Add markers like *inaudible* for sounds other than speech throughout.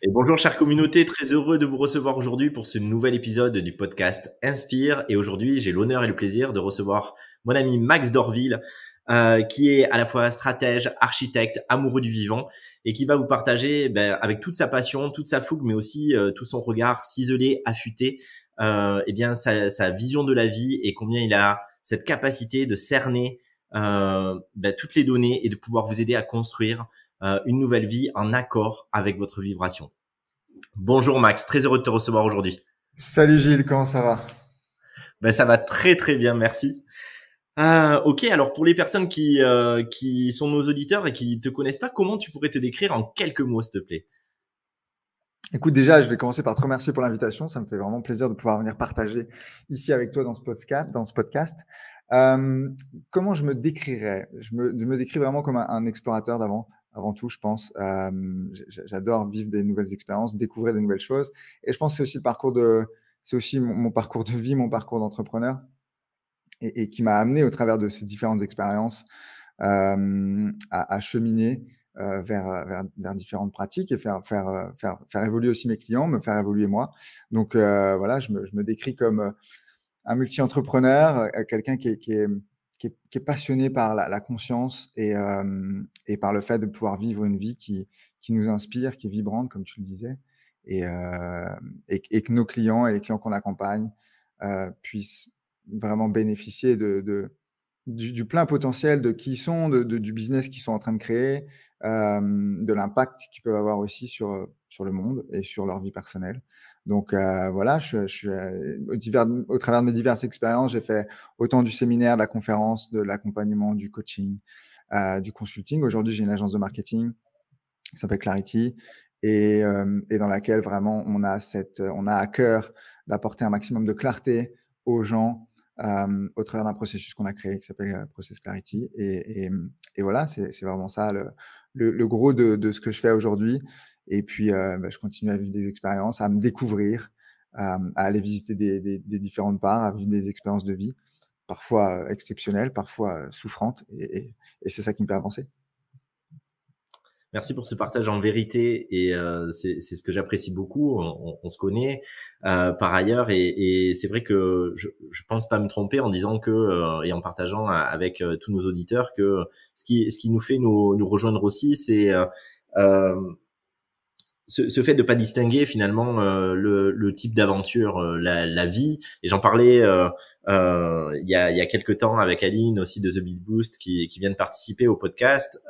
Et bonjour chère communauté, très heureux de vous recevoir aujourd'hui pour ce nouvel épisode du podcast Inspire. Et aujourd'hui, j'ai l'honneur et le plaisir de recevoir mon ami Max Dorville, euh, qui est à la fois stratège, architecte, amoureux du vivant, et qui va vous partager ben, avec toute sa passion, toute sa fougue, mais aussi euh, tout son regard ciselé, affûté, euh, eh bien sa, sa, vision de la vie et combien il a cette capacité de cerner euh, ben, toutes les données et de pouvoir vous aider à construire euh, une nouvelle vie en accord avec votre vibration. Bonjour Max, très heureux de te recevoir aujourd'hui. Salut Gilles, comment ça va? Ben, Ça va très très bien, merci. Euh, ok, alors pour les personnes qui, euh, qui sont nos auditeurs et qui te connaissent pas, comment tu pourrais te décrire en quelques mots, s'il te plaît? Écoute, déjà, je vais commencer par te remercier pour l'invitation. Ça me fait vraiment plaisir de pouvoir venir partager ici avec toi dans ce podcast. Dans ce podcast. Euh, comment je me décrirais? Je me, je me décris vraiment comme un, un explorateur d'avant avant tout, je pense. Euh, J'adore vivre des nouvelles expériences, découvrir de nouvelles choses. Et je pense que c'est aussi mon, parcours de vie, mon parcours d'entrepreneur, et, qui m'a amené au travers de ces différentes expériences euh, à, cheminer euh, vers, différentes pratiques et faire, évoluer aussi mes clients, me faire évoluer moi. Donc voilà, je me, décris comme un multi-entrepreneur, quelqu'un qui, qui est qui est, passionné par la, conscience et, euh, et, par le fait de pouvoir vivre une vie qui, nous inspire, qui est vibrante, comme tu le disais, et, euh, que nos clients et les clients qu'on accompagne euh, puissent vraiment bénéficier du, plein potentiel de qui ils sont, du business qu'ils sont en train de créer, de l'impact qu'ils peuvent avoir aussi sur le monde et sur leur vie personnelle. Donc euh, voilà, je, je euh, au, travers de mes diverses expériences, j'ai fait autant du séminaire, de la conférence, de l'accompagnement, du coaching, euh, du consulting. Aujourd'hui, j'ai une agence de marketing qui s'appelle Clarity et, et, dans laquelle vraiment on a cette, on a à cœur d'apporter un maximum de clarté aux gens au travers d'un processus qu'on a créé qui s'appelle euh, Process Clarity. Et, voilà, c'est vraiment ça le, le, le gros de, ce que je fais aujourd'hui. Et puis, euh, bah, je continue à vivre des expériences, à me découvrir, à, aller visiter des, des, des, différentes parts, à vivre des expériences de vie, parfois euh, exceptionnelles, parfois euh, souffrantes. Et, et, c'est ça qui me fait avancer. Merci pour ce partage en vérité et euh, c'est ce que j'apprécie beaucoup. On, on, se connaît euh, par ailleurs et, et c'est vrai que je, je pense pas me tromper en disant que euh, et en partageant avec tous nos auditeurs que ce qui ce qui nous fait nous, nous rejoindre aussi c'est ce, ce, fait de pas distinguer finalement euh, le, le, type d'aventure, euh, la, la, vie. Et j'en parlais euh, il y, a, y a quelques temps avec Aline aussi de The Beat Boost qui, qui vient de participer au podcast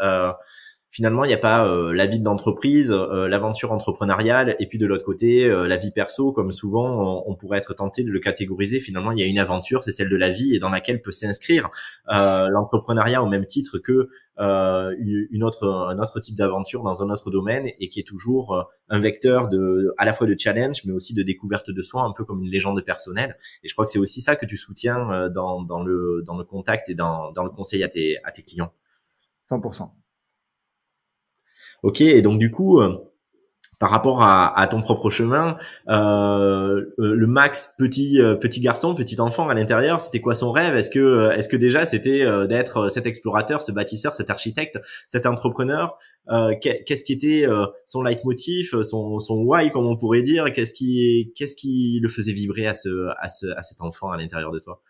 finalement, il n'y a pas euh, la vie de l'entreprise, euh, l'aventure entrepreneuriale, et puis de l'autre côté, euh, la vie perso, comme souvent on, pourrait être tenté de le catégoriser. Finalement, il y a une aventure, c'est celle de la vie, et dans laquelle peut s'inscrire l'entrepreneuriat au même titre que une autre, un autre type d'aventure dans un autre domaine, et qui est toujours un vecteur de, à la fois de challenge, mais aussi de découverte de soi, un peu comme une légende personnelle. Et je crois que c'est aussi ça que tu soutiens dans, dans, le, dans le contact et dans, dans le conseil à tes, à tes clients. 100%. Ok, et donc du coup, euh, par rapport à, à, ton propre chemin, euh, euh le Max petit euh, petit garçon, petit enfant à l'intérieur, c'était quoi son rêve? Est-ce que est-ce que déjà c'était d'être cet explorateur, ce bâtisseur, cet architecte, cet entrepreneur? Qu'est-ce qui était son leitmotiv, son son why, comme on pourrait dire? Qu'est-ce qui qu'est-ce qui le faisait vibrer à ce à ce à cet enfant à l'intérieur de toi?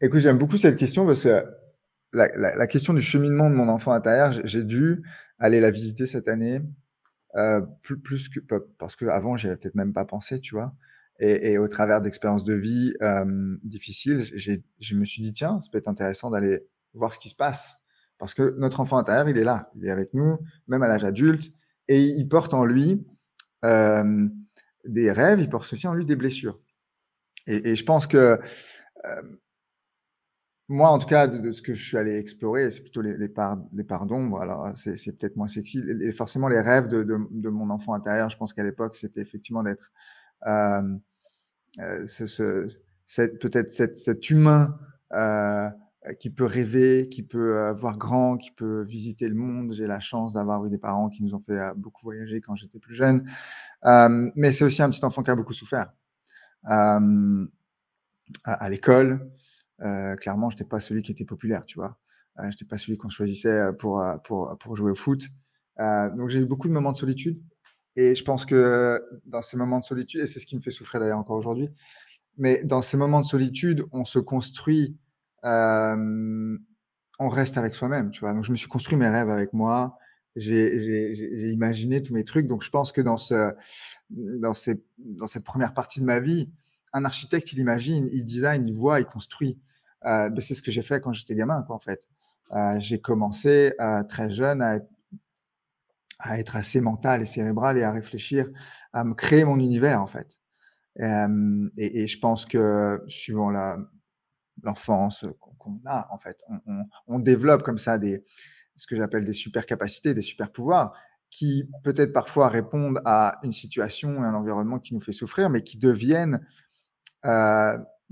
Écoute, j'aime beaucoup cette question parce que la, question du cheminement de mon enfant intérieur, j'ai dû aller la visiter cette année, euh, plus, plus que parce que avant j'y avais peut-être même pas pensé, tu vois. Et, et au travers d'expériences de vie euh, difficiles, je me suis dit tiens, ça peut être intéressant d'aller voir ce qui se passe parce que notre enfant intérieur, il est là, il est avec nous, même à l'âge adulte, et il porte en lui euh, des rêves, il porte aussi en lui des blessures. Et, et je pense que euh, moi, en tout cas, de, ce que je suis allé explorer, c'est plutôt les, les, parts, d'ombre. Alors, c'est, peut-être moins sexy. Et forcément, les rêves de, mon enfant intérieur, je pense qu'à l'époque, c'était effectivement d'être euh, euh, peut-être cet, humain euh, qui peut rêver, qui peut voir grand, qui peut visiter le monde. J'ai la chance d'avoir eu des parents qui nous ont fait beaucoup voyager quand j'étais plus jeune. Mais c'est aussi un petit enfant qui a beaucoup souffert à l'école. Euh, clairement, je n'étais pas celui qui était populaire, tu vois. Euh, je n'étais pas celui qu'on choisissait euh, pour, pour, pour jouer au foot. donc, j'ai eu beaucoup de moments de solitude. et je pense que dans ces moments de solitude, et c'est ce qui me fait souffrir d'ailleurs encore aujourd'hui, mais dans ces moments de solitude, on se construit, euh, on reste avec soi-même, tu vois. Donc, je me suis construit mes rêves avec moi. J'ai imaginé tous mes trucs. Donc, je pense que dans, ce, dans, ces, dans cette première partie de ma vie, un architecte, il imagine, il design, il voit, il construit. Euh, c'est ce que j'ai fait quand j'étais gamin, quoi, en fait. Euh, j'ai commencé euh, très jeune à être, assez mental et cérébral et à réfléchir, à me créer mon univers, en fait. Et, je pense que suivant l'enfance qu'on a, en fait, on, développe comme ça des, ce que j'appelle des super capacités, des super pouvoirs qui peut-être parfois répondent à une situation et un environnement qui nous fait souffrir, mais qui deviennent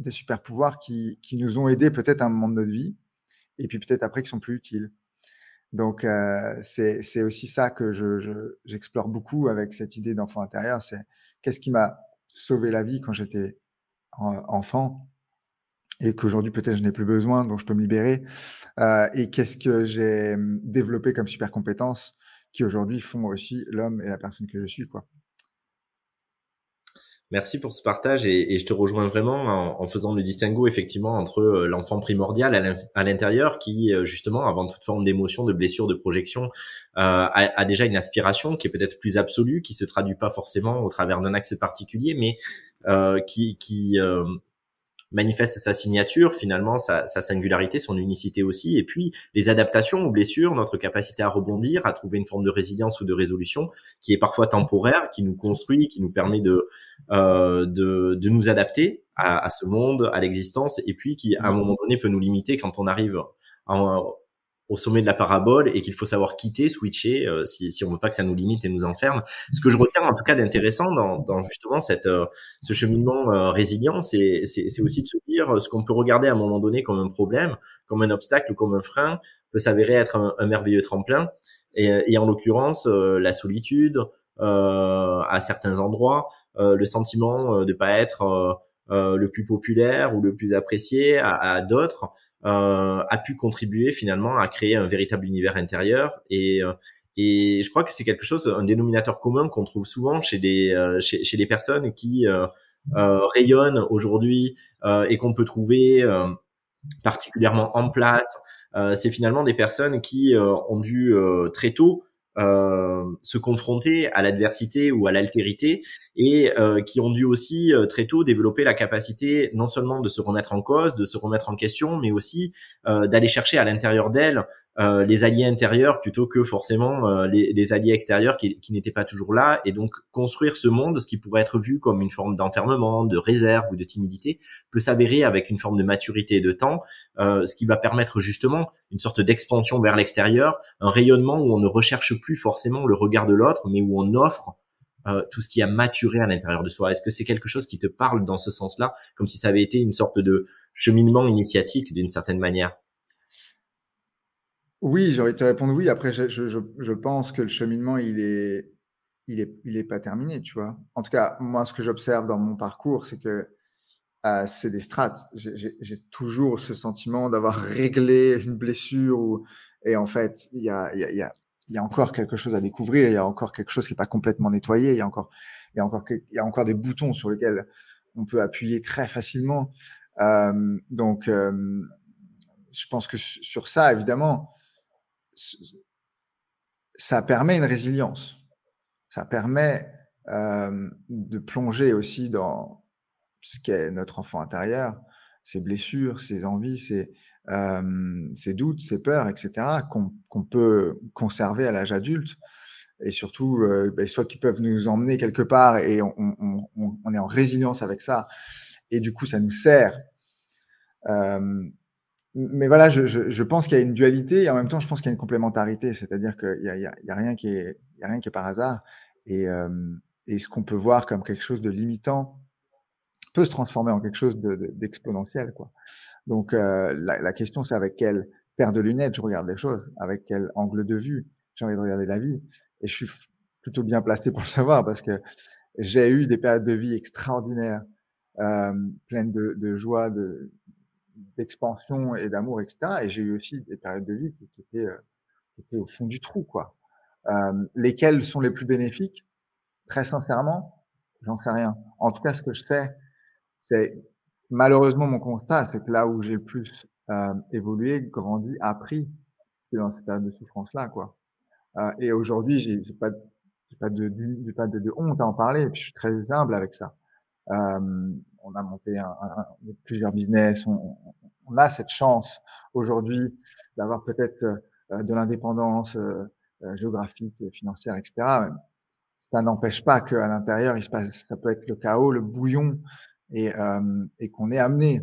des super pouvoirs qui, qui nous ont aidés peut-être à un moment de notre vie, et puis peut-être après qui sont plus utiles. Donc euh, c'est aussi ça que j'explore je, beaucoup avec cette idée d'enfant intérieur, c'est qu'est-ce qui m'a sauvé la vie quand j'étais enfant et qu'aujourd'hui peut-être je n'ai plus besoin, donc je peux me libérer. Euh, et qu'est-ce que j'ai développé comme super compétences qui aujourd'hui font aussi l'homme et la personne que je suis, quoi. Merci pour ce partage et, je te rejoins vraiment en, faisant le distinguo effectivement entre euh, l'enfant primordial à l'intérieur qui euh, justement avant toute forme d'émotion, de blessure, de projection euh, a, déjà une aspiration qui est peut-être plus absolue, qui se traduit pas forcément au travers d'un axe particulier, mais qui, qui manifeste sa signature, finalement, sa, sa, singularité, son unicité aussi, et puis les adaptations aux blessures, notre capacité à rebondir, à trouver une forme de résilience ou de résolution qui est parfois temporaire, qui nous construit, qui nous permet de, euh, de, de, nous adapter à, à ce monde, à l'existence, et puis qui, à un moment donné, peut nous limiter quand on arrive en, au sommet de la parabole et qu'il faut savoir quitter, switcher euh, si, si on veut pas que ça nous limite et nous enferme. Ce que je retiens en tout cas d'intéressant dans, dans, justement cette, euh, ce cheminement euh, résilient, c'est, c'est, aussi de se dire ce qu'on peut regarder à un moment donné comme un problème, comme un obstacle comme un frein peut s'avérer être un, merveilleux tremplin. Et, et en l'occurrence, la solitude à certains endroits, le sentiment de pas être le plus populaire ou le plus apprécié à, à d'autres, euh, a pu contribuer finalement à créer un véritable univers intérieur et euh, et je crois que c'est quelque chose, un dénominateur commun qu'on trouve souvent chez des euh, chez, les personnes qui euh, rayonnent aujourd'hui et qu'on peut trouver particulièrement en place. c'est finalement des personnes qui ont dû très tôt se confronter à l'adversité ou à l'altérité et euh, qui ont dû aussi euh, très tôt développer la capacité non seulement de se remettre en cause, de se remettre en question, mais aussi d'aller chercher à l'intérieur d'elles euh, les alliés intérieurs plutôt que forcément euh, les, les, alliés extérieurs qui, qui n'étaient pas toujours là. Et donc construire ce monde ce qui pourrait être vu comme une forme d'enfermement de réserve ou de timidité peut s'avérer avec une forme de maturité et de temps euh, ce qui va permettre justement une sorte d'expansion vers l'extérieur un rayonnement où on ne recherche plus forcément le regard de l'autre mais où on offre euh, tout ce qui a maturé à l'intérieur de soi. Est-ce que c'est quelque chose qui te parle dans ce sens-là, comme si ça avait été une sorte de cheminement initiatique d'une certaine manière? Oui, j'ai envie de te répondre oui. Après, je, je, je pense que le cheminement, il est, il est, il est pas terminé, tu vois. En tout cas, moi, ce que j'observe dans mon parcours, c'est que euh, c'est des strates. J'ai toujours ce sentiment d'avoir *laughs* réglé une blessure et en fait, il y a, y a, il y a encore quelque chose à découvrir. Il y a encore quelque chose qui est pas complètement nettoyé. Il y a encore, il y a encore, il y a encore des boutons sur lesquels on peut appuyer très facilement. Euh, donc, euh, je pense que sur ça, évidemment, ça permet une résilience. Ça permet euh, de plonger aussi dans ce qu'est notre enfant intérieur, ses blessures, ses envies, ses, euh, doutes, ses peurs, etc., qu'on peut conserver à l'âge adulte. Et surtout, euh, ben, soit qui peuvent nous emmener quelque part et on, est en résilience avec ça. Et du coup, ça nous sert. Mais voilà, je, je, je pense qu'il y a une dualité et en même temps, je pense qu'il y a une complémentarité, c'est-à-dire qu'il y a, y, a, y a, rien qui est, a rien qui est par hasard. Et, euh, et ce qu'on peut voir comme quelque chose de limitant peut se transformer en quelque chose d'exponentiel. Donc euh, la, la, question, c'est avec quelle paire de lunettes je regarde les choses, avec quel angle de vue j'ai envie de regarder la vie. Et je suis plutôt bien placé pour le savoir parce que j'ai eu des périodes de vie extraordinaires, euh, pleines de, de joie, de, d'expansion et d'amour, etc. Et j'ai eu aussi des périodes de vie qui, étaient, euh, qui étaient, au fond du trou, quoi. Euh, lesquelles sont les plus bénéfiques? Très sincèrement, j'en sais rien. En tout cas, ce que je sais, c'est malheureusement mon constat, c'est que là où j'ai le plus euh, évolué, grandi, appris, c'est dans cette période de souffrance-là, quoi. Euh, et aujourd'hui, j'ai pas, pas de, pas de, de, honte à en parler, et puis je suis très humble avec ça. Euh, on a monté un, un, plusieurs business, on, on, a cette chance aujourd'hui d'avoir peut-être euh, de l'indépendance euh, euh, géographique, financière, etc. Ça n'empêche pas qu'à l'intérieur, il se passe, ça peut être le chaos, le bouillon, et, et qu'on est amené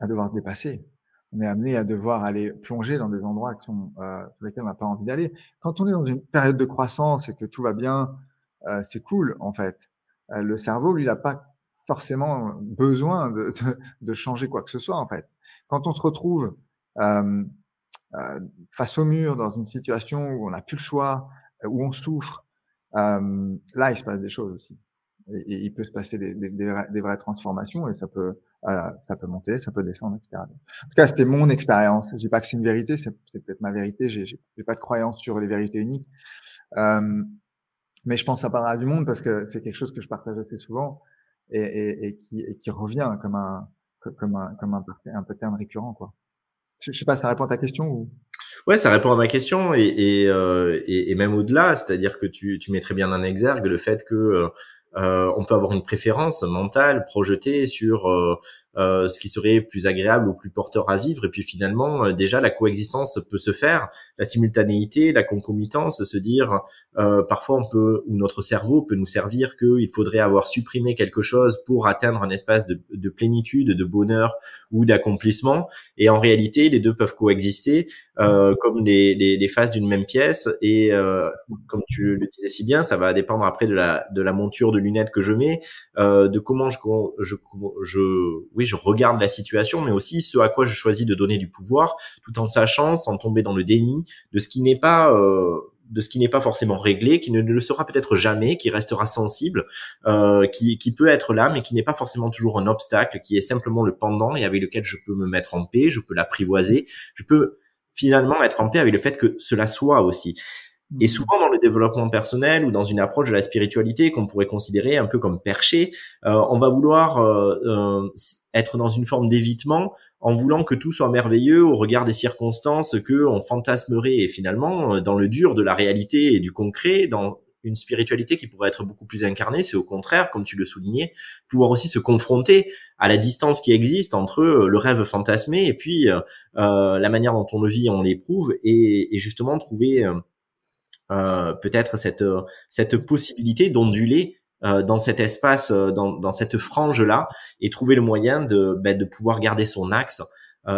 à devoir se dépasser. On est amené à devoir aller plonger dans des endroits qui sont, euh, sur lesquels on n'a pas envie d'aller. Quand on est dans une période de croissance et que tout va bien, euh, c'est cool en fait. Euh, le cerveau, lui, n'a pas forcément besoin de, de, de, changer quoi que ce soit en fait. Quand on se retrouve euh, euh, face au mur, dans une situation où on n'a plus le choix, euh, où on souffre, euh, là, il se passe des choses aussi. Il peut se passer des, des, des, vraies, transformations et ça peut, ça peut monter, ça peut descendre, etc. En tout cas, c'était mon expérience. Je dis pas que c'est une vérité, c'est peut-être ma vérité. J'ai pas de croyance sur les vérités uniques. Euh, mais je pense que ça parlera du monde parce que c'est quelque chose que je partage assez souvent et, qui, revient comme un, comme un, comme un, un pattern récurrent, quoi. Je, je sais pas, ça répond à ta question ou? Ouais, ça répond à ma question et, et, euh, et même au-delà, c'est-à-dire que tu, tu mets très bien en exergue le fait que euh, euh, on peut avoir une préférence mentale projetée sur euh, euh, ce qui serait plus agréable ou plus porteur à vivre. Et puis finalement, euh, déjà, la coexistence peut se faire, la simultanéité, la concomitance, se dire, euh, parfois on peut, ou notre cerveau peut nous servir qu'il faudrait avoir supprimé quelque chose pour atteindre un espace de, de plénitude, de bonheur ou d'accomplissement. Et en réalité, les deux peuvent coexister euh, comme les, les, les faces d'une même pièce. Et euh, comme tu le disais si bien, ça va dépendre après de la, de la monture de lunettes que je mets, de comment je, je, je oui, je regarde la situation, mais aussi ce à quoi je choisis de donner du pouvoir, tout en sachant, sans tomber dans le déni, de ce qui n'est pas euh, de ce qui n'est pas forcément réglé, qui ne le sera peut-être jamais, qui restera sensible, euh, qui, qui peut être là, mais qui n'est pas forcément toujours un obstacle, qui est simplement le pendant et avec lequel je peux me mettre en paix, je peux l'apprivoiser, je peux finalement être en paix avec le fait que cela soit aussi. Et mmh. souvent dans le développement personnel ou dans une approche de la spiritualité qu'on pourrait considérer un peu comme perché, euh, on va vouloir euh, euh, être dans une forme d'évitement en voulant que tout soit merveilleux au regard des circonstances que on fantasmerait et finalement euh, dans le dur de la réalité et du concret, dans une spiritualité qui pourrait être beaucoup plus incarnée, c'est au contraire, comme tu le soulignais, pouvoir aussi se confronter à la distance qui existe entre le rêve fantasmé et puis euh, la manière dont on le vit, on l'éprouve, et, et, justement trouver euh, peut-être cette cette possibilité d'onduler euh, dans cet espace, euh, dans, dans cette frange là, et trouver le moyen de ben, de pouvoir garder son axe,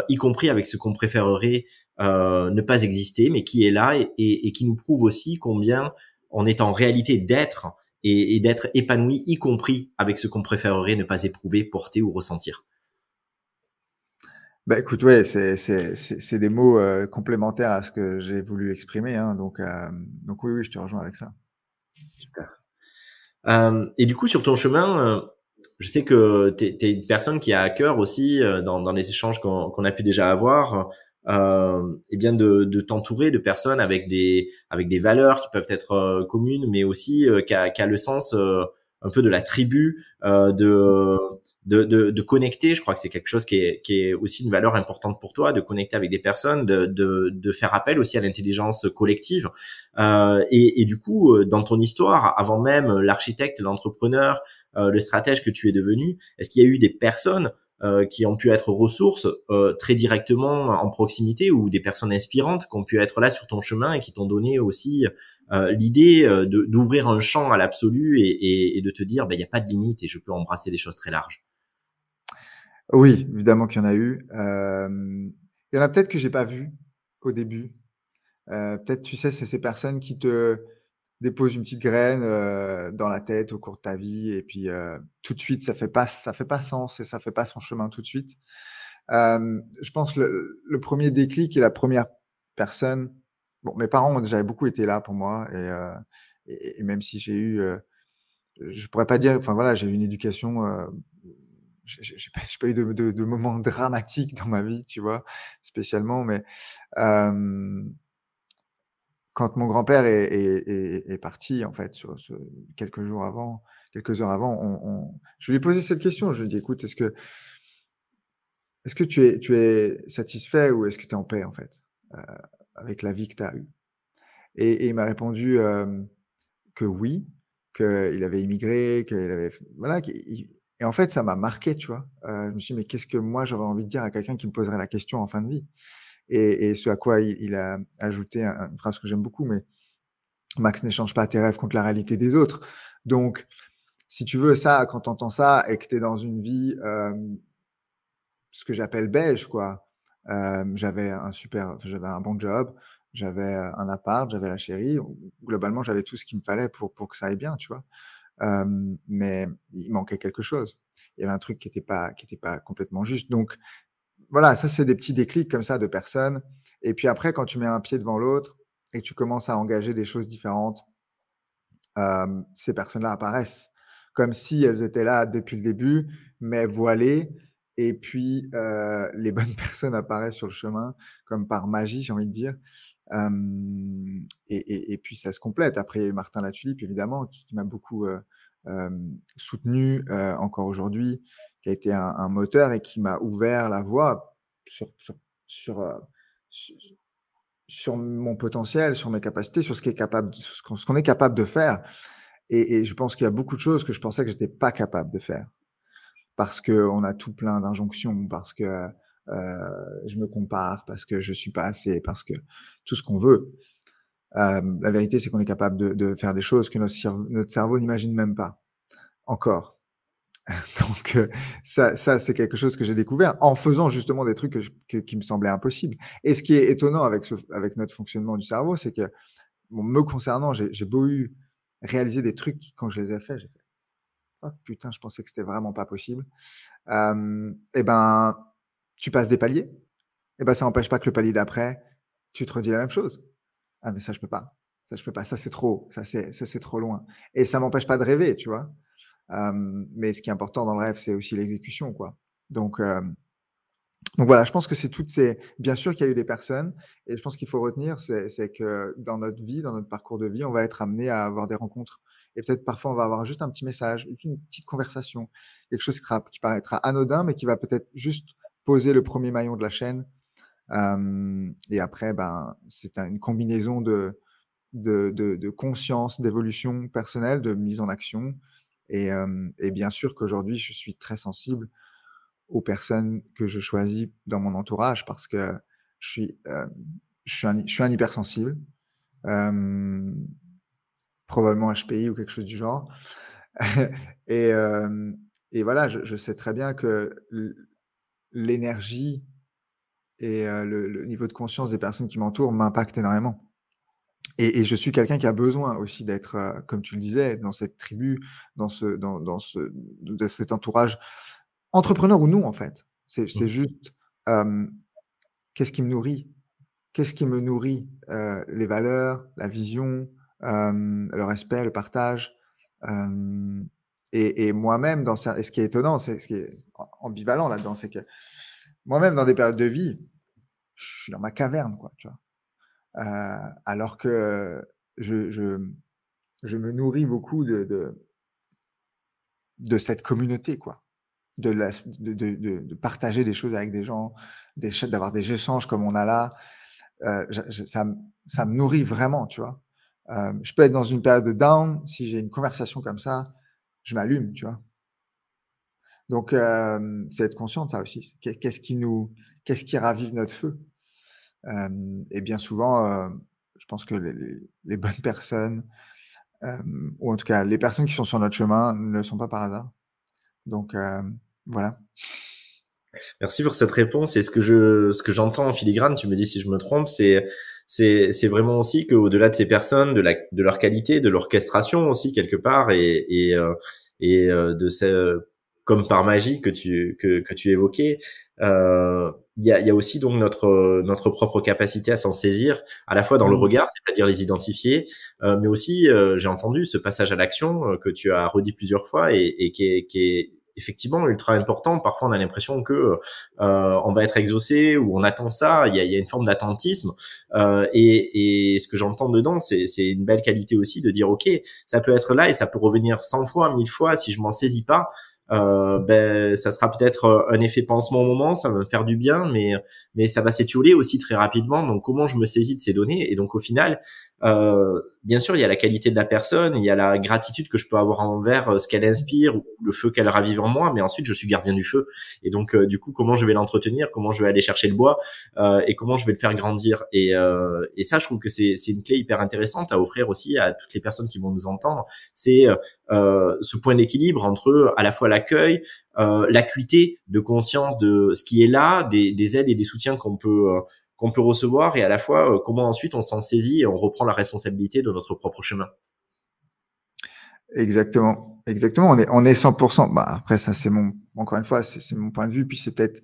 y compris avec ce qu'on préférerait ne pas exister, mais qui est là et, et, et, qui nous prouve aussi combien on est en réalité d'être et, et d'être épanoui, y compris avec ce qu'on préférerait ne pas éprouver, porter ou ressentir. Bah écoute, ouais, c'est c'est c'est des mots euh, complémentaires à ce que j'ai voulu exprimer, hein, donc euh, donc oui, oui, je te rejoins avec ça. Super. Euh, et du coup, sur ton chemin, je sais que tu es, une personne qui a à cœur aussi dans, dans les échanges qu'on qu'on a pu déjà avoir, euh, et bien de, de t'entourer de personnes avec des avec des valeurs qui peuvent être communes, mais aussi qui a, qui a le sens un peu de la tribu, euh, de, de, de, de, connecter. Je crois que c'est quelque chose qui est, qui est aussi une valeur importante pour toi, de connecter avec des personnes, de, de, de faire appel aussi à l'intelligence collective. Euh, et, et, du coup, euh, dans ton histoire, avant même l'architecte, l'entrepreneur, euh, le stratège que tu es devenu, est-ce qu'il y a eu des personnes euh, qui ont pu être ressources euh, très directement en proximité ou des personnes inspirantes qui ont pu être là sur ton chemin et qui t'ont donné aussi euh, l'idée euh, d'ouvrir un champ à l'absolu et, et, et, de te dire, ben, il n'y a pas de limite et je peux embrasser des choses très larges. Oui, évidemment qu'il y en a eu. il y en a peut-être que j'ai pas vu au début. peut-être, tu sais, c'est ces personnes qui te dépose une petite graine euh, dans la tête au cours de ta vie et puis euh, tout de suite ça fait pas ça fait pas sens et ça fait pas son chemin tout de suite. Je pense le, le premier déclic et la première personne. Bon, mes parents ont déjà beaucoup été là pour moi et, euh, même si j'ai eu, je pourrais pas dire, enfin voilà, j'ai eu une éducation. J'ai pas, pas, eu de, de, de, moments dramatiques dans ma vie, tu vois, spécialement, mais quand mon grand-père est, est, est, parti, en fait, quelques jours avant, quelques heures avant, je lui ai posé cette question. Je lui ai dit, écoute, est-ce que, est-ce que tu es, satisfait ou est-ce que tu es en paix, en fait, euh, avec la vie que tu as eue? Et, il m'a répondu que oui, qu'il avait immigré, qu'il avait. Voilà. et en fait, ça m'a marqué, tu vois. Euh, je me suis dit, mais qu'est-ce que moi j'aurais envie de dire à quelqu'un qui me poserait la question en fin de vie? Et, ce à quoi il, a ajouté une phrase que j'aime beaucoup, mais Max n'échange pas tes rêves contre la réalité des autres. Donc, si tu veux ça, quand tu entends ça et que tu es dans une vie, ce que j'appelle beige, quoi. J'avais un super, j'avais un bon job, j'avais un appart, j'avais la chérie. Globalement, j'avais tout ce qu'il me fallait pour, pour que ça aille bien, tu vois. Mais il manquait quelque chose. Il y avait un truc qui n'était pas, qui pas complètement juste. Donc, voilà, ça, c'est des petits déclics comme ça de personnes. Et puis après, quand tu mets un pied devant l'autre et tu commences à engager des choses différentes, ces personnes-là apparaissent comme si elles étaient là depuis le début, mais voilées. Et puis, les *laughs* bonnes personnes apparaissent sur le chemin, comme par magie, j'ai envie de dire. et, puis, ça se complète. Après, il y a eu Martin Latulipe, évidemment, qui, m'a beaucoup soutenu encore aujourd'hui, qui a été un, moteur et qui m'a ouvert la voie sur, sur, sur, mon potentiel, sur mes capacités, sur ce qu'on est, capable, ce qu'on est capable de faire. Et, je pense qu'il y a beaucoup de choses que je pensais que je n'étais pas capable de faire. Parce qu'on a tout plein d'injonctions, parce que je me compare, parce que je ne suis pas assez, parce que tout ce qu'on veut. la vérité, c'est qu'on est capable de, faire des choses que notre cerveau n'imagine même pas. Encore. *laughs* Donc ça, ça c'est quelque chose que j'ai découvert en faisant justement des trucs qui me semblaient impossibles. Et ce qui est étonnant avec, notre fonctionnement du cerveau, c'est que me concernant, j'ai beau eu réaliser des trucs quand je les ai faits, oh putain, je pensais que c'était vraiment pas possible. et eh ben, tu passes des paliers. Et eh ben, ça n'empêche pas que le palier d'après, tu te redis la même chose. Ah mais ça je peux pas. Ça je peux pas. Ça c'est trop. Ça c'est ça c'est trop loin. Et ça m'empêche pas de rêver, tu vois mais ce qui est important dans le rêve, c'est aussi l'exécution, quoi. Donc, donc voilà, je pense que c'est toutes ces. Bien sûr qu'il y a eu des personnes, et je pense qu'il faut retenir, c'est que dans notre vie, dans notre parcours de vie, on va être amené à avoir des rencontres. Et peut-être parfois, on va avoir juste un petit message, une petite conversation, quelque chose qui, paraîtra anodin, mais qui va peut-être juste poser le premier maillon de la chaîne. et après, ben, c'est une combinaison de, de conscience, d'évolution personnelle, de mise en action, et, bien sûr qu'aujourd'hui, je suis très sensible aux personnes que je choisis dans mon entourage parce que je suis, je suis, un, hypersensible, probablement HPI ou quelque chose du genre. *laughs* et, et, voilà, je, sais très bien que l'énergie et le, niveau de conscience des personnes qui m'entourent m'impactent énormément. Et, je suis quelqu'un qui a besoin aussi d'être, euh, comme tu le disais, dans cette tribu, dans, ce, dans, dans ce, de cet entourage, entrepreneur ou non, en fait. C'est mmh. juste qu'est-ce qui me nourrit? Qu'est-ce qui me nourrit euh, Les valeurs, la vision, le respect, le partage? et, moi-même, dans et ce qui est étonnant, c'est ce qui est ambivalent là-dedans, c'est que moi-même, dans des périodes de vie, je suis dans ma caverne, quoi, tu vois? Euh, alors que je, je, me nourris beaucoup de, de, cette communauté, quoi. De, la, de, de, partager des choses avec des gens, d'avoir des échanges comme on a là. Euh, ça, ça, me nourrit vraiment, tu vois. Euh, je peux être dans une période de down, si j'ai une conversation comme ça, je m'allume, tu vois. Donc, c'est être conscient de ça aussi. Qu'est-ce qui nous, qu'est-ce qui ravive notre feu? Et bien souvent, je pense que les, bonnes personnes, ou en tout cas les personnes qui sont sur notre chemin, ne le sont pas par hasard. Donc voilà. Merci pour cette réponse. Et ce que je, ce que j'entends en filigrane, tu me dis si je me trompe, c'est, c'est, c'est vraiment aussi qu'au-delà de ces personnes, de la, de leur qualité, de l'orchestration aussi quelque part, et, et, et de ces, comme par magie que tu, que, que tu évoquais, euh, il y, a, y a aussi donc notre notre propre capacité à s'en saisir, à la fois dans le mmh. regard, c'est-à-dire les identifier, euh, mais aussi euh, j'ai entendu ce passage à l'action que tu as redit plusieurs fois et, et qui, est, qui est effectivement ultra important. Parfois, on a l'impression que euh, on va être exaucé ou on attend ça. Il y a, y a une forme d'attentisme. Euh, et, et, ce que j'entends dedans, c'est une belle qualité aussi de dire ok, ça peut être là et ça peut revenir 100 fois, 1000 fois si je m'en saisis pas. Euh, ben ça sera peut-être euh, un effet pansement au moment, ça va me faire du bien, mais mais ça va s'étioler aussi très rapidement. Donc comment je me saisis de ces données? Et donc au final, bien sûr, il y a la qualité de la personne, il y a la gratitude que je peux avoir envers euh, ce qu'elle inspire, le feu qu'elle ravive en moi, mais ensuite je suis gardien du feu. Et donc, euh, du coup, comment je vais l'entretenir, comment je vais aller chercher le bois, euh, et comment je vais le faire grandir. Et, et ça, je trouve que c'est une clé hyper intéressante à offrir aussi à toutes les personnes qui vont nous entendre. C'est ce point d'équilibre entre à la fois l'accueil, l'acuité de conscience de ce qui est là, des, des aides et des soutiens qu'on peut qu'on peut recevoir et à la fois euh, comment ensuite on s'en saisit et on reprend la responsabilité de notre propre chemin. Exactement, exactement. On est, on est 100%. Bah, après, ça, c'est mon, encore une fois, c'est mon point de vue. Puis c'est peut-être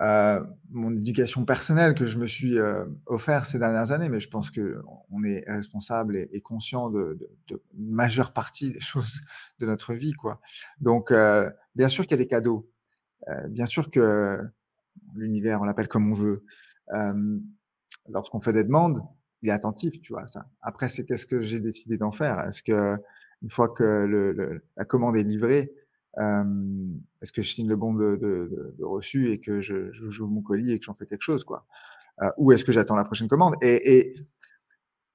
euh, mon éducation personnelle que je me suis euh, offert ces dernières années. Mais je pense que on est responsable et, conscient de, majeure partie des choses de notre vie, quoi. Donc, bien sûr qu'il y a des cadeaux. Bien sûr que l'univers, on l'appelle comme on veut lorsqu'on fait des demandes, il est attentif, tu vois, ça. Après, c'est qu'est-ce que j'ai décidé d'en faire? Est-ce que une fois que le, la commande est livrée, est-ce que je signe le bon de, de, de, reçu et que je, je, joue mon colis et que j'en fais quelque chose, quoi? Euh, Ou est-ce que j'attends la prochaine commande? Et, et,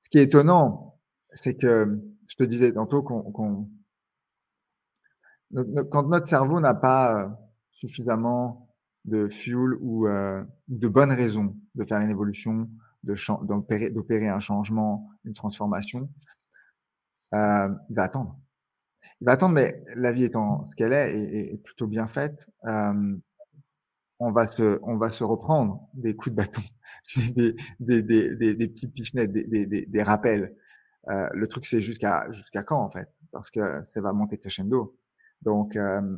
ce qui est étonnant, c'est que je te disais tantôt qu'on, quand notre cerveau n'a pas euh, suffisamment de fuel ou euh, de bonnes raisons de faire une évolution, d'opérer un changement, une transformation, euh, il va attendre. Il va attendre, mais la vie étant ce qu'elle est et, plutôt bien faite, euh, on va se, on va se reprendre des coups de bâton, *laughs* des, des, des, des, des petites pichenettes, des rappels. Euh, le truc, c'est jusqu'à jusqu'à quand en fait, parce que ça va monter crescendo. Donc, euh,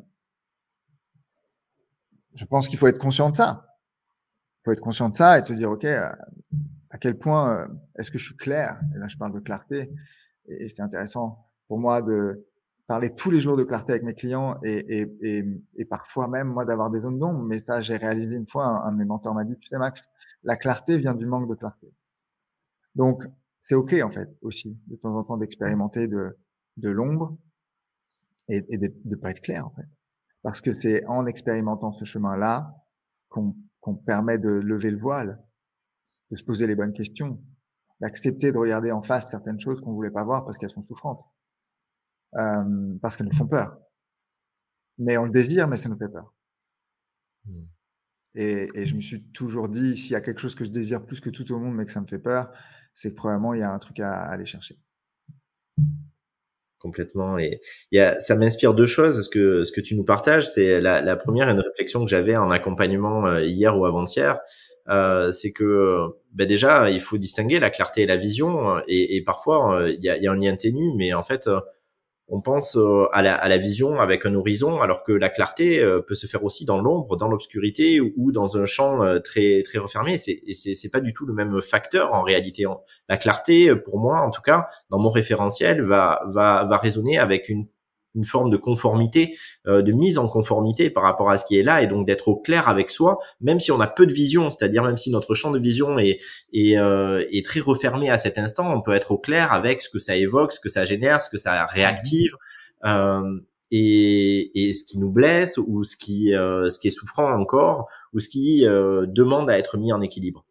je pense qu'il faut être conscient de ça. Il faut être conscient de ça et de se dire, OK, euh, à quel point euh, est-ce que je suis clair? Et là, je parle de clarté. Et, c'est intéressant pour moi de parler tous les jours de clarté avec mes clients et, parfois même, moi, d'avoir des zones d'ombre. Mais ça, j'ai réalisé une fois, un, de mes mentors m'a dit, tu sais, Max, la clarté vient du manque de clarté. Donc, c'est OK, en fait, aussi, de temps en temps, d'expérimenter de, de l'ombre et, et de ne pas être clair, en fait. Parce que c'est en expérimentant ce chemin-là qu'on permet de lever le voile, de se poser les bonnes questions, d'accepter de regarder en face certaines choses qu'on voulait pas voir parce qu'elles sont souffrantes, euh, parce qu'elles nous font peur. Mais on le désire, mais ça nous fait peur. Mmh. Et, et, je me suis toujours dit, s'il y a quelque chose que je désire plus que tout au monde, mais que ça me fait peur, c'est que probablement il y a un truc à aller chercher complètement. Et il y a, ça m'inspire deux choses. Ce que ce que tu nous partages, c'est la, la première une réflexion que j'avais en accompagnement euh, hier ou avant-hier. Euh, c'est que ben déjà il faut distinguer la clarté et la vision et, et parfois euh, il y, a, y, a, un lien ténu mais en fait on pense euh, à la, à la, vision avec un horizon, alors que la clarté euh, peut se faire aussi dans l'ombre, dans l'obscurité ou dans un champ euh, très très refermé. C'est c'est pas du tout le même facteur en réalité. La clarté, pour moi, en tout cas, dans mon référentiel, va va va résonner avec une une forme de conformité, euh, de mise en conformité par rapport à ce qui est là, et donc d'être au clair avec soi, même si on a peu de vision, c'est-à-dire même si notre champ de vision est, est, euh, est, très refermé à cet instant, on peut être au clair avec ce que ça évoque, ce que ça génère, ce que ça réactive. Euh, et, et, ce qui nous blesse ou ce qui, euh, ce qui est souffrant encore ou ce qui euh, demande à être mis en équilibre.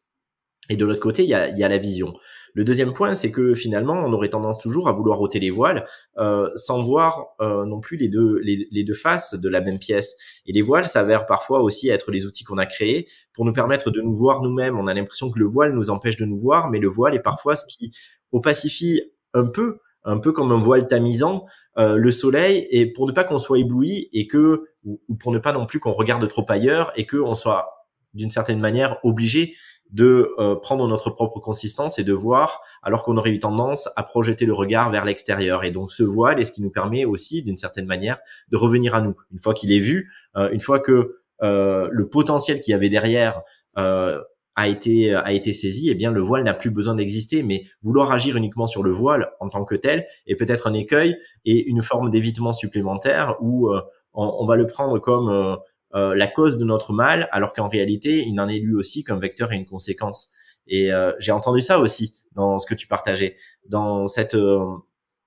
Et de l'autre côté, il y a, il y a la vision. Le deuxième point, c'est que finalement, on aurait tendance toujours à vouloir ôter les voiles euh, sans voir euh, non plus les deux, les, deux faces de la même pièce. Et les voiles s'avèrent parfois aussi être les outils qu'on a créés pour nous permettre de nous voir nous-mêmes. On a l'impression que le voile nous empêche de nous voir, mais le voile est parfois ce qui opacifie un peu, un peu comme un voile tamisant, euh, le soleil, et pour ne pas qu'on soit ébloui et que, ou, pour ne pas non plus qu'on regarde trop ailleurs et qu'on soit d'une certaine manière obligé de euh, prendre notre propre consistance et de voir alors qu'on aurait eu tendance à projeter le regard vers l'extérieur. Et donc ce voile est ce qui nous permet aussi d'une certaine manière de revenir à nous. Une fois qu'il est vu, euh, une fois que euh, le potentiel qu'il y avait derrière a été a été saisi, eh bien le voile n'a plus besoin d'exister. Mais vouloir agir uniquement sur le voile en tant que tel est peut-être un écueil et une forme d'évitement supplémentaire où on, va le prendre comme la cause de notre mal, alors qu'en réalité, il en est lui aussi comme vecteur et une conséquence. Et j'ai entendu ça aussi dans ce que tu partageais, dans cette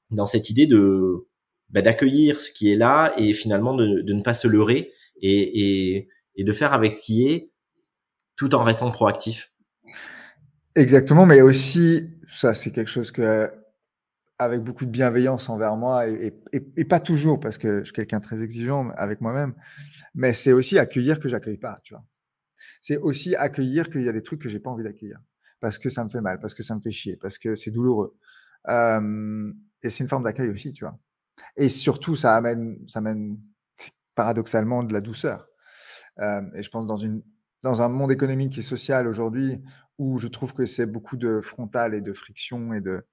dans cette idée de bah, d'accueillir ce qui est là et finalement de, de ne pas se leurrer et, et, et de faire avec ce qui est tout en restant proactif. Exactement, mais aussi, ça c'est quelque chose que, avec beaucoup de bienveillance envers moi, et, pas toujours, parce que je suis quelqu'un très exigeant avec moi-même, mais c'est aussi accueillir que j'accueille pas, tu vois. C'est aussi accueillir qu'il y a des trucs que j'ai pas envie d'accueillir, parce que ça me fait mal, parce que ça me fait chier, parce que c'est douloureux. Et c'est une forme d'accueil aussi, tu vois. Et surtout, ça amène, ça amène paradoxalement de la douceur. Et je pense dans, une, dans un monde économique et social aujourd'hui où je trouve que c'est beaucoup de frontal et de friction et de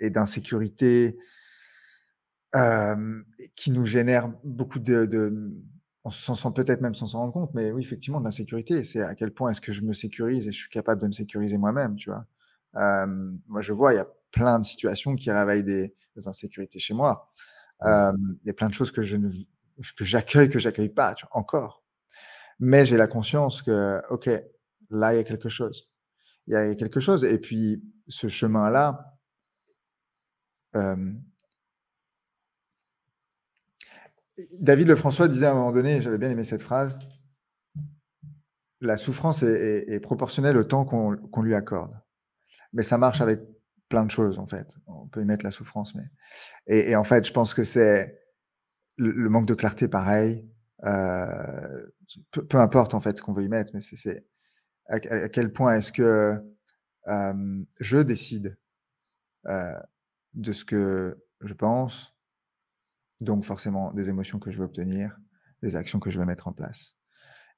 et d'insécurité euh, qui nous génère beaucoup de, de on s'en sent peut-être même sans s'en rendre compte, mais oui, effectivement, de l'insécurité. C'est à quel point est-ce que je me sécurise et je suis capable de me sécuriser moi-même, tu vois. Euh, moi, je vois, il y a plein de situations qui réveillent des, des insécurités chez moi. Euh, il y a plein de choses que je ne que j'accueille, que j'accueille pas, encore. Mais j'ai la conscience que, ok, là, il y a quelque chose. Il y a quelque chose. Et puis, ce chemin-là, euh, David Lefrançois disait à un moment donné, j'avais bien aimé cette phrase, la souffrance est, proportionnelle au temps qu'on lui accorde. Mais ça marche avec plein de choses, en fait. On peut y mettre la souffrance, mais. Et, en fait, je pense que c'est le, manque de clarté, pareil. Euh, peu, importe en fait ce qu'on veut y mettre, mais c'est à, quel point est-ce que euh, je décide de ce que je pense, donc forcément des émotions que je veux obtenir, des actions que je vais mettre en place.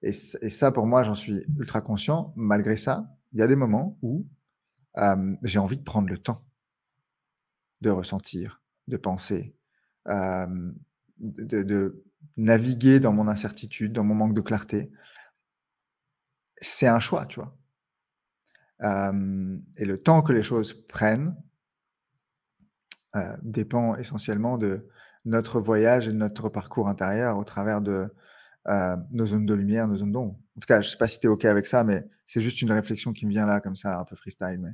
Et, ça, pour moi, j'en suis ultra conscient. Malgré ça, il y a des moments où j'ai envie de prendre le temps de ressentir, de penser, de, naviguer dans mon incertitude, dans mon manque de clarté, c'est un choix, tu vois. et le temps que les choses prennent euh, dépend essentiellement de notre voyage et de notre parcours intérieur au travers de euh, nos zones de lumière, nos zones d'ombre. En tout cas, je ne sais pas si tu es OK avec ça, mais c'est juste une réflexion qui me vient là, comme ça, un peu freestyle. Mais...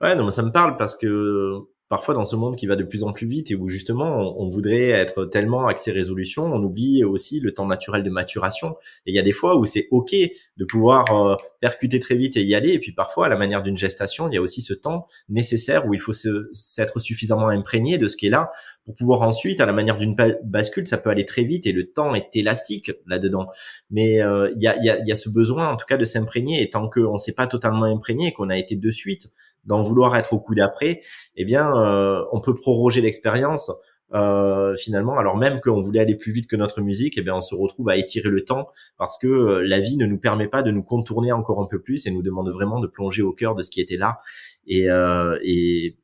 Ouais, non, ça me parle parce que parfois dans ce monde qui va de plus en plus vite et où justement on, voudrait être tellement axé résolution, on oublie aussi le temps naturel de maturation. Et il y a des fois où c'est ok de pouvoir euh, percuter très vite et y aller. Et puis parfois, à la manière d'une gestation, il y a aussi ce temps nécessaire où il faut s'être suffisamment imprégné de ce qui est là pour pouvoir ensuite, à la manière d'une bascule, ça peut aller très vite et le temps est élastique là-dedans. Mais euh, il y, a, ce besoin, en tout cas, de s'imprégner. Et tant qu'on ne s'est pas totalement imprégné qu'on a été de suite d'en vouloir être au coup d'après, eh bien, euh, on peut proroger l'expérience. Euh, finalement, alors même qu'on voulait aller plus vite que notre musique, eh bien, on se retrouve à étirer le temps parce que euh, la vie ne nous permet pas de nous contourner encore un peu plus et nous demande vraiment de plonger au cœur de ce qui était là. Et, euh, et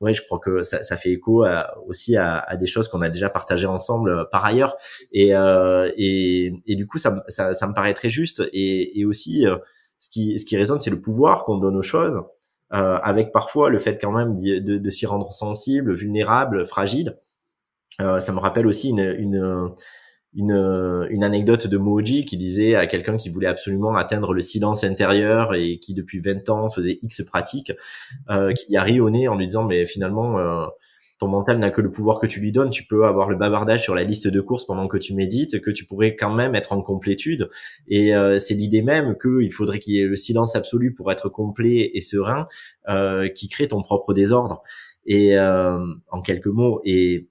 ouais, je crois que ça, ça fait écho aussi à, à, des choses qu'on a déjà partagées ensemble euh, par ailleurs. Et, et, et, du coup, ça, ça, ça, me paraît très juste. Et, et aussi, ce qui, ce qui résonne, c'est le pouvoir qu'on donne aux choses euh, avec parfois le fait quand même de, de, de s'y rendre sensible, vulnérable, fragile. Euh, ça me rappelle aussi une, une, une, une, anecdote de Moji qui disait à quelqu'un qui voulait absolument atteindre le silence intérieur et qui depuis 20 ans faisait X pratiques, euh, qui y arrive au nez en lui disant mais finalement euh, ton mental n'a que le pouvoir que tu lui donnes. Tu peux avoir le bavardage sur la liste de courses pendant que tu médites, que tu pourrais quand même être en complétude. Et euh, c'est l'idée même qu'il faudrait qu'il y ait le silence absolu pour être complet et serein, euh, qui crée ton propre désordre. Et euh, en quelques mots, et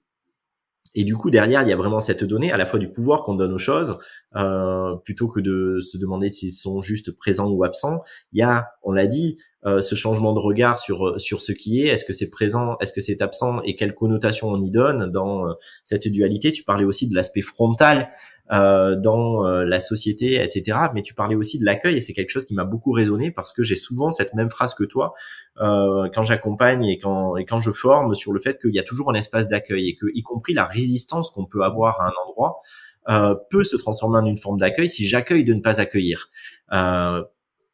et du coup, derrière, il y a vraiment cette donnée, à la fois du pouvoir qu'on donne aux choses, euh, plutôt que de se demander s'ils sont juste présents ou absents. Il y a, on l'a dit, euh, ce changement de regard sur sur ce qui est. Est-ce que c'est présent, est-ce que c'est absent, et quelle connotation on y donne dans euh, cette dualité? Tu parlais aussi de l'aspect frontal euh, dans euh, la société, etc. Mais tu parlais aussi de l'accueil et c'est quelque chose qui m'a beaucoup résonné parce que j'ai souvent cette même phrase que toi euh, quand j'accompagne et quand et quand je forme sur le fait qu'il y a toujours un espace d'accueil et que y compris la résistance qu'on peut avoir à un endroit euh, peut se transformer en une forme d'accueil si j'accueille de ne pas accueillir. Euh,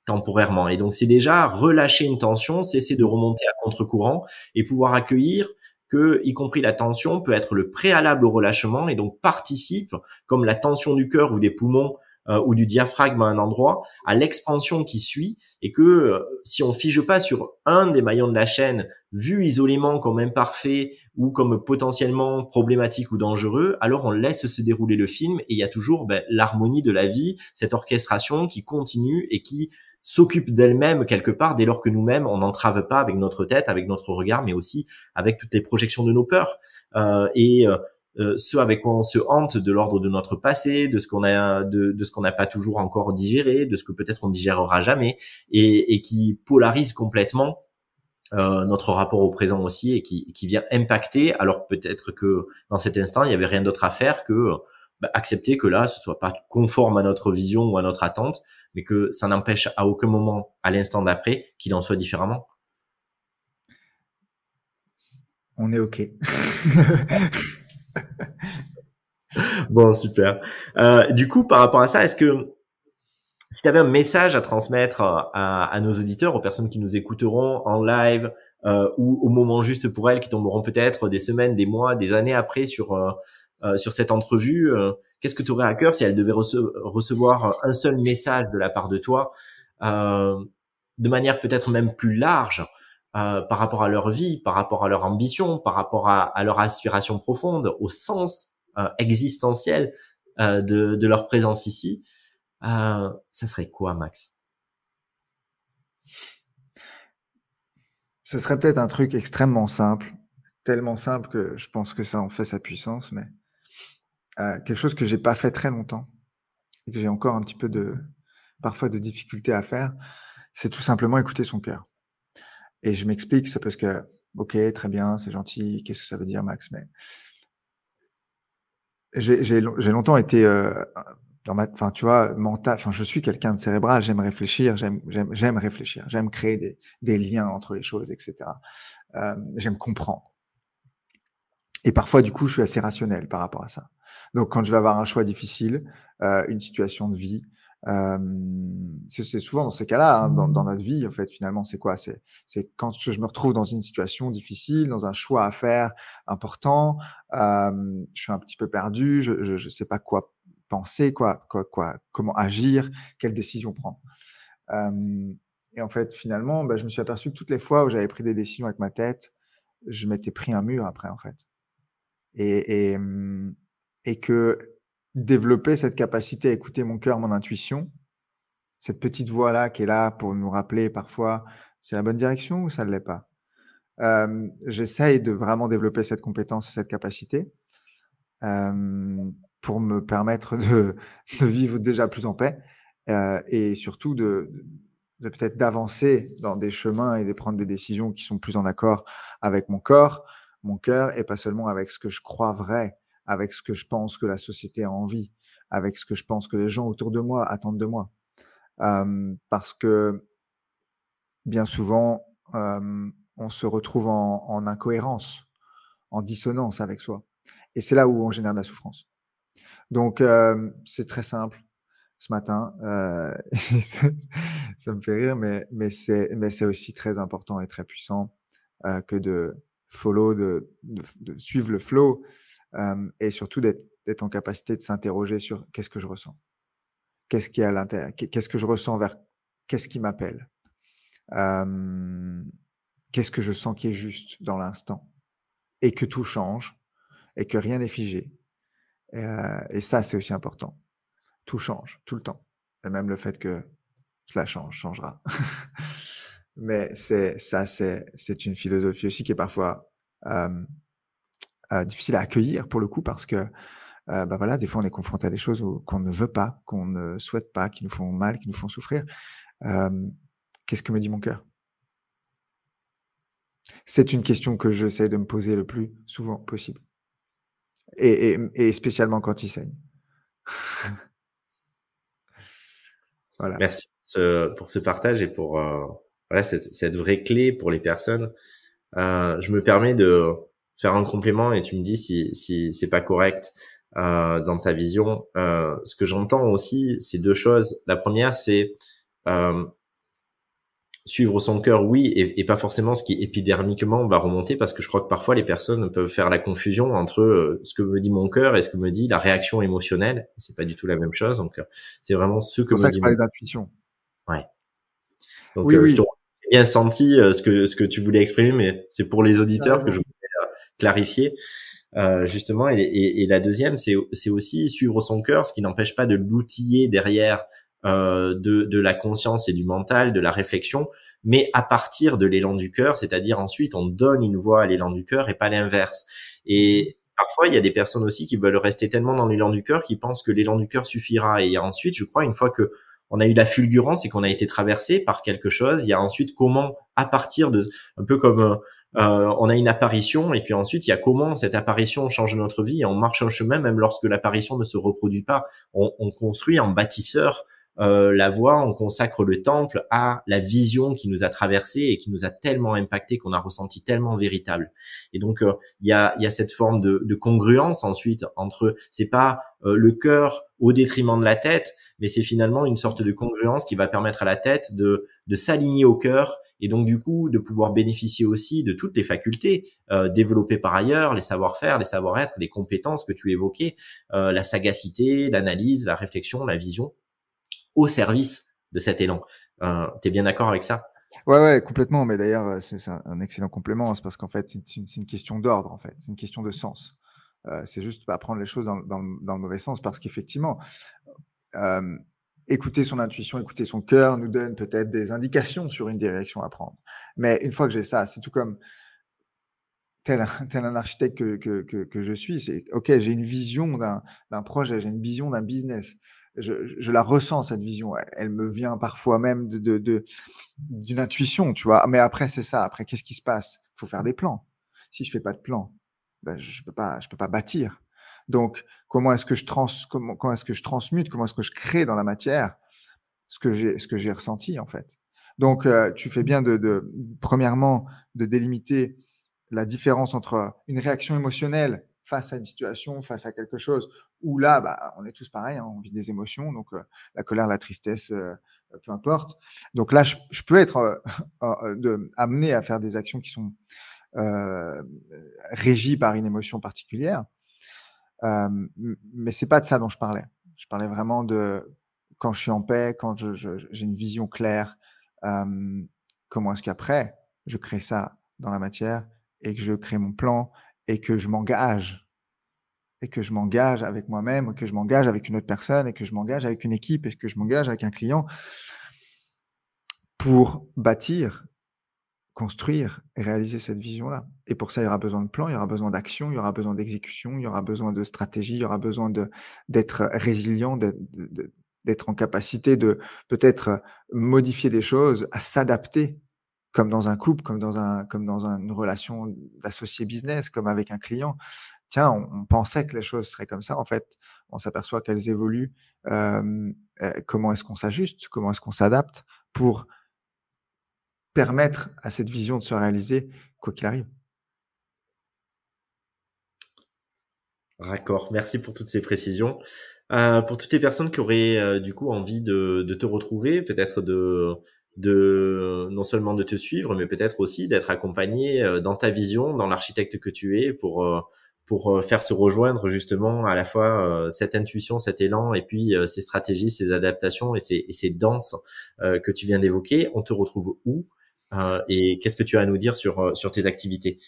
temporairement. Et donc c'est déjà relâcher une tension, cesser de remonter à contre-courant et pouvoir accueillir que, y compris la tension, peut être le préalable au relâchement et donc participe, comme la tension du cœur ou des poumons euh, ou du diaphragme à un endroit, à l'expansion qui suit, et que euh, si on fige pas sur un des maillons de la chaîne, vu isolément comme imparfait ou comme potentiellement problématique ou dangereux, alors on laisse se dérouler le film et il y a toujours ben, l'harmonie de la vie, cette orchestration qui continue et qui s'occupe d'elle-même quelque part dès lors que nous-mêmes on n'entrave pas avec notre tête, avec notre regard, mais aussi avec toutes les projections de nos peurs. Euh, et euh, euh, ce avec quoi on se hante de l'ordre de notre passé, de ce qu'on a, de, de ce qu'on n'a pas toujours encore digéré, de ce que peut-être on digérera jamais, et, et qui polarise complètement euh, notre rapport au présent aussi, et qui, qui vient impacter. Alors peut-être que dans cet instant il y avait rien d'autre à faire que bah, accepter que là ce soit pas conforme à notre vision ou à notre attente, mais que ça n'empêche à aucun moment, à l'instant d'après, qu'il en soit différemment. On est OK. *laughs* bon, super. Euh, du coup, par rapport à ça, est-ce que si tu avais un message à transmettre à, à, nos auditeurs, aux personnes qui nous écouteront en live euh, ou au moment juste pour elles, qui tomberont peut-être des semaines, des mois, des années après sur euh, euh sur cette entrevue, euh, qu'est-ce que tu aurais à cœur si elles devaient recevoir un seul message de la part de toi, euh, de manière peut-être même plus large euh, par rapport à leur vie, par rapport à leur ambition, par rapport à, à leur aspiration profonde, au sens euh, existentiel euh, de, de, leur présence ici, euh, ça serait quoi, Max? Ce serait peut-être un truc extrêmement simple, tellement simple que je pense que ça en fait sa puissance, mais euh, quelque chose que j'ai pas fait très longtemps et que j'ai encore un petit peu de parfois de difficulté à faire, c'est tout simplement écouter son cœur. Et je m'explique, c'est parce que, ok, très bien, c'est gentil, qu'est-ce que ça veut dire, Max Mais j'ai longtemps été euh, dans ma, enfin, tu vois, mental. Enfin, je suis quelqu'un de cérébral. J'aime réfléchir, j'aime, j'aime, réfléchir, j'aime créer des, des, liens entre les choses, etc. Euh, j'aime comprendre. Et parfois, du coup, je suis assez rationnel par rapport à ça. Donc, quand je vais avoir un choix difficile, euh, une situation de vie, euh, c'est souvent dans ces cas-là, hein, dans, dans, notre vie, en fait, finalement, c'est quoi? C'est quand je me retrouve dans une situation difficile, dans un choix à faire important, euh, je suis un petit peu perdu, je ne sais pas quoi penser, quoi, quoi, quoi, comment agir, quelle décision prendre. Euh, et en fait, finalement, bah, je me suis aperçu que toutes les fois où j'avais pris des décisions avec ma tête, je m'étais pris un mur après, en fait. Et, et, et que développer cette capacité à écouter mon cœur, mon intuition, cette petite voix-là qui est là pour nous rappeler parfois c'est la bonne direction ou ça ne l'est pas? Euh, J'essaye de vraiment développer cette compétence et cette capacité euh, pour me permettre *laughs* de, vivre déjà plus en paix euh, et surtout de, peut-être d'avancer dans des chemins et de prendre des décisions qui sont plus en accord avec mon corps, mon cœur et pas seulement avec ce que je crois vrai avec ce que je pense que la société a envie, avec ce que je pense que les gens autour de moi attendent de moi. Parce que bien souvent, on se retrouve en, en, incohérence, en dissonance avec soi. Et c'est là où on génère de la souffrance. Donc, euh, c'est très simple. Ce matin, ça, *laughs* ça, me fait rire, mais, c'est aussi très important et très puissant que de follow, de suivre le flow, et surtout d'être en capacité de s'interroger sur qu'est-ce que je ressens, qu'est-ce qui est à l'intérieur, qu'est-ce que je ressens vers, qu'est-ce qui m'appelle, qu'est-ce que je sens qui est juste dans l'instant, et que tout change, et que rien n'est figé. Et, et ça, c'est aussi important. Tout change, tout le temps. Et même le fait que cela change, changera. *laughs* Mais c'est ça, c'est une philosophie aussi qui est parfois euh, euh, difficile à accueillir pour le coup parce que euh, bah voilà, des fois on est confronté à des choses qu'on ne veut pas, qu'on ne souhaite pas, qui nous font mal, qui nous font souffrir. Qu'est-ce que me dit mon cœur? C'est une question que j'essaie de me poser le plus souvent possible. Et, et, spécialement quand il saigne. *laughs* voilà. Merci pour ce partage et pour euh, cette, vraie clé pour les personnes. Euh, je me permets de, faire un complément et tu me dis si, si c'est pas correct euh, dans ta vision. Ce que j'entends aussi, c'est deux choses. La première, c'est suivre son cœur, oui, et, pas forcément ce qui épidermiquement va remonter, parce que je crois que parfois les personnes peuvent faire la confusion entre euh, ce que me dit mon cœur et ce que me dit la réaction émotionnelle. C'est pas du tout la même chose. Donc, euh, c'est vraiment ce que me dit. mon... d'intuition. Ouais. Donc, oui, oui. j'ai bien senti ce que ce que tu voulais exprimer, mais c'est pour les auditeurs que je voulais clarifier. Euh, justement. Et, et, et, la deuxième, c'est aussi suivre son cœur, ce qui n'empêche pas de l'outiller derrière euh, de, de, la conscience et du mental, de la réflexion, mais à partir de l'élan du cœur, c'est-à-dire ensuite on donne une voix à l'élan du cœur et pas l'inverse. Et parfois, il y a des personnes aussi qui veulent rester tellement dans l'élan du cœur qui pensent que l'élan du cœur suffira. Et ensuite, je crois, une fois que on a eu la fulgurance et qu'on a été traversé par quelque chose, il y a ensuite comment, à partir de, un peu comme euh, euh, on a une apparition et puis ensuite il y a comment cette apparition change notre vie et on marche un chemin même lorsque l'apparition ne se reproduit pas. On, on construit en bâtisseur euh, la voie, on consacre le temple à la vision qui nous a traversé et qui nous a tellement impacté qu'on a ressenti tellement véritable. Et donc euh, il y, a, y a cette forme de, de congruence ensuite entre c'est pas le cœur au détriment de la tête, mais c'est finalement une sorte de congruence qui va permettre à la tête de, de s'aligner au cœur et donc du coup de pouvoir bénéficier aussi de toutes les facultés euh, développées par ailleurs, les savoir-faire, les savoir-être, les compétences que tu évoquais, euh, la sagacité, l'analyse, la réflexion, la vision, au service de cet élan. Euh, tu es bien d'accord avec ça? Ouais, ouais, complètement. Mais d'ailleurs, euh, c'est un excellent complément. C'est parce qu'en fait, c'est une, question d'ordre, en fait. C'est une question de sens. Euh, c'est juste pas prendre les choses dans le mauvais sens parce qu'effectivement, euh, écouter son intuition, écouter son cœur nous donne peut-être des indications sur une direction à prendre. Mais une fois que j'ai ça, c'est tout comme tel, un *laughs* architecte que, que, que, je suis, c'est OK, j'ai une vision d'un projet, j'ai une vision d'un business. Je, je, la ressens, cette vision. Elle, me vient parfois même d'une de, de, intuition, tu vois. Mais après, c'est ça. Après, qu'est-ce qui se passe? Il faut faire des plans. Si je fais pas de plan, ben, je peux pas, je peux pas bâtir. Donc, comment est-ce que je trans, comment, comment est-ce que je transmute, comment est-ce que je crée dans la matière ce que j'ai, ce que j'ai ressenti en fait? Donc, euh, tu fais bien de, de, premièrement, de délimiter la différence entre une réaction émotionnelle face à une situation, face à quelque chose, où là, bah, on est tous pareils, hein, on vit des émotions, donc euh, la colère, la tristesse, euh, peu importe. Donc là, je, peux être de, amené à faire des actions qui sont régies par une émotion particulière, euh, mais c'est pas de ça dont je parlais. Je parlais vraiment de quand je suis en paix, quand j'ai une vision claire, comment est-ce qu'après je crée ça dans la matière et que je crée mon plan et que je m'engage et que je m'engage avec moi-même, que je m'engage avec une autre personne et que je m'engage avec une équipe et que je m'engage avec un client pour bâtir construire et réaliser cette vision-là. Et pour ça, il y aura besoin de plan, il y aura besoin d'action, il y aura besoin d'exécution, il y aura besoin de stratégie, il y aura besoin d'être résilient, d'être en capacité de peut-être modifier des choses, à s'adapter, comme dans un couple, comme dans, un, comme dans une relation d'associé business, comme avec un client. Tiens, on, pensait que les choses seraient comme ça. En fait, on s'aperçoit qu'elles évoluent. Euh, comment est-ce qu'on s'ajuste Comment est-ce qu'on s'adapte pour permettre à cette vision de se réaliser, quoi qu'il arrive. D'accord, merci pour toutes ces précisions. Euh, pour toutes les personnes qui auraient euh, du coup envie de, te retrouver, peut-être de, de non seulement de te suivre, mais peut-être aussi d'être accompagné euh, dans ta vision, dans l'architecte que tu es, pour pour faire se rejoindre justement à la fois cette intuition, cet élan, et puis ces stratégies, ces adaptations et ces, et ces danses que tu viens d'évoquer. On te retrouve où euh, et qu'est-ce que tu as à nous dire sur, euh, sur tes activités?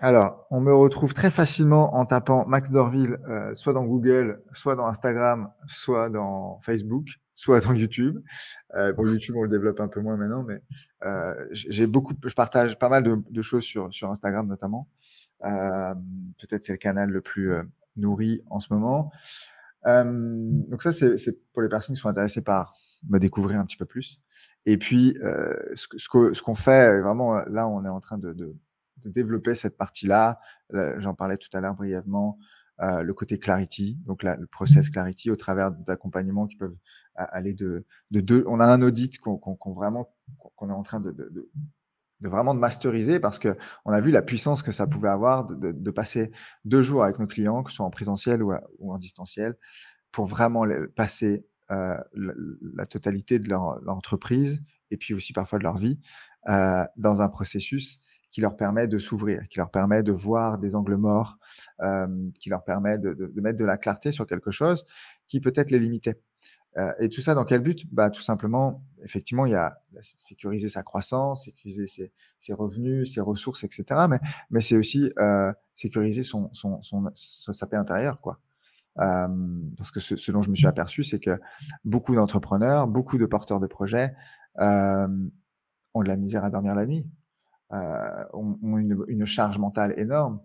Alors, on me retrouve très facilement en tapant Max Dorville, euh, soit dans Google, soit dans Instagram, soit dans Facebook, soit dans YouTube. Euh, bon, YouTube, on le développe un peu moins maintenant, mais euh, j'ai beaucoup, je partage pas mal de, de, choses sur, sur Instagram notamment. Euh, Peut-être c'est le canal le plus nourri en ce moment. donc ça, c'est pour les personnes qui sont intéressées par me découvrir un petit peu plus. Et puis, euh, ce, ce qu'on fait, vraiment, là, on est en train de, de, de développer cette partie-là. J'en parlais tout à l'heure brièvement. Euh, le côté Clarity, donc la, le process Clarity au travers d'accompagnements qui peuvent aller de, de deux. On a un audit qu'on qu vraiment qu'on est en train de, de, de, vraiment de masteriser parce que on a vu la puissance que ça pouvait avoir de, de passer deux jours avec nos clients, que ce soit en présentiel ou, ou en distanciel, pour vraiment passer la, totalité de leur, entreprise et puis aussi parfois de leur vie dans un processus qui leur permet de s'ouvrir, qui leur permet de voir des angles morts, qui leur permet de, de, mettre de la clarté sur quelque chose qui peut-être les limitait. Euh, et tout ça dans quel but? Bah, Tout simplement, effectivement, il y a sécuriser sa croissance, sécuriser ses, ses revenus, ses ressources, etc. Mais, mais c'est aussi euh, sécuriser son, son, son, sa paix intérieure. Quoi. Euh, parce que ce, ce, dont je me suis aperçu, c'est que beaucoup d'entrepreneurs, beaucoup de porteurs de projets euh, ont de la misère à dormir la nuit, euh, ont, une, une, charge mentale énorme.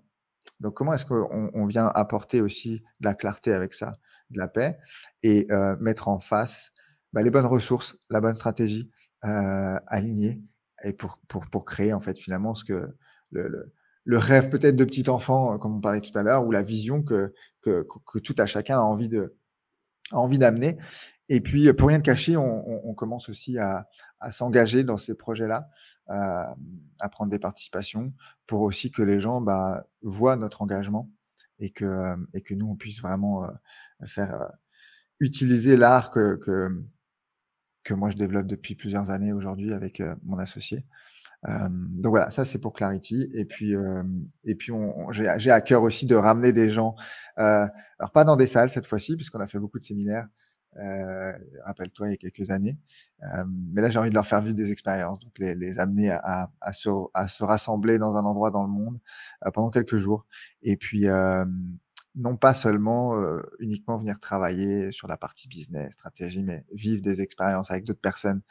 Donc comment est-ce qu'on on vient apporter aussi de la clarté avec ça de la paix et euh, mettre en face bah, les bonnes ressources, la bonne stratégie euh, alignée et pour, pour, pour créer en fait finalement ce que le, le, le rêve peut-être de petit enfant, comme on parlait tout à l'heure, ou la vision que, que, que, tout à chacun a envie de envie d'amener. Et puis, pour rien de cacher, on, commence aussi à, s'engager dans ces projets-là, euh, à prendre des participations, pour aussi que les gens bah, voient notre engagement et que, et que nous, on puisse vraiment euh, faire euh, utiliser l'art que, que, moi je développe depuis plusieurs années aujourd'hui avec mon associé. Euh, donc voilà, ça c'est pour Clarity. Et puis, euh, et puis j'ai à cœur aussi de ramener des gens, euh, alors pas dans des salles cette fois-ci, puisqu'on a fait beaucoup de séminaires, euh, rappelle-toi, il y a quelques années. Euh, mais là, j'ai envie de leur faire vivre des expériences, donc les, les amener à, à, se, à, se, rassembler dans un endroit dans le monde pendant quelques jours. Et puis, non pas seulement euh, uniquement venir travailler sur la partie business, stratégie, mais vivre des expériences avec d'autres personnes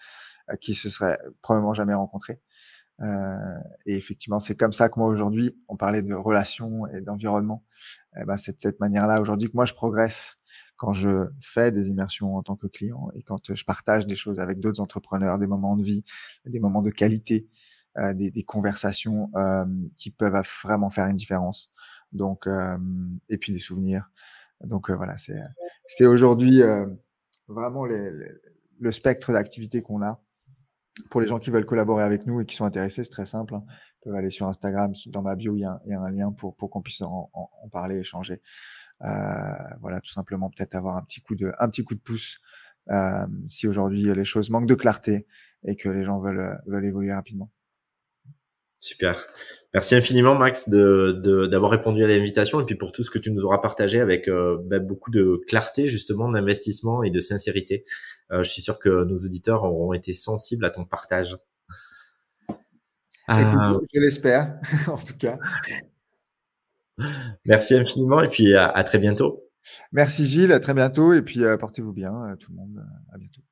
euh, qui se seraient probablement jamais rencontrées. Euh, et effectivement, c'est comme ça que moi aujourd'hui, on parlait de relations et d'environnement. Eh ben, c'est de cette manière-là aujourd'hui que moi je progresse quand je fais des immersions en tant que client et quand je partage des choses avec d'autres entrepreneurs, des moments de vie, des moments de qualité, euh, des, des, conversations euh, qui peuvent vraiment faire une différence. Donc, euh, et puis des souvenirs. Donc euh, voilà, c'est aujourd'hui euh, vraiment les, le spectre d'activités qu'on a. Pour les gens qui veulent collaborer avec nous et qui sont intéressés, c'est très simple. Hein. Ils peuvent aller sur Instagram, dans ma bio, il y a un, lien pour, qu'on puisse en, parler, échanger. Euh, voilà, tout simplement peut-être avoir un petit coup de, un petit coup de pouce euh, si aujourd'hui les choses manquent de clarté et que les gens veulent, veulent évoluer rapidement. Super. Merci infiniment, Max, de, d'avoir répondu à l'invitation et puis pour tout ce que tu nous auras partagé avec euh, bah, beaucoup de clarté, justement, d'investissement et de sincérité. Euh, je suis sûr que nos auditeurs auront été sensibles à ton partage. Euh, je l'espère, *laughs* en tout cas. Merci infiniment et puis à, à, très bientôt. Merci Gilles, à très bientôt et puis portez-vous bien, tout le monde. À bientôt.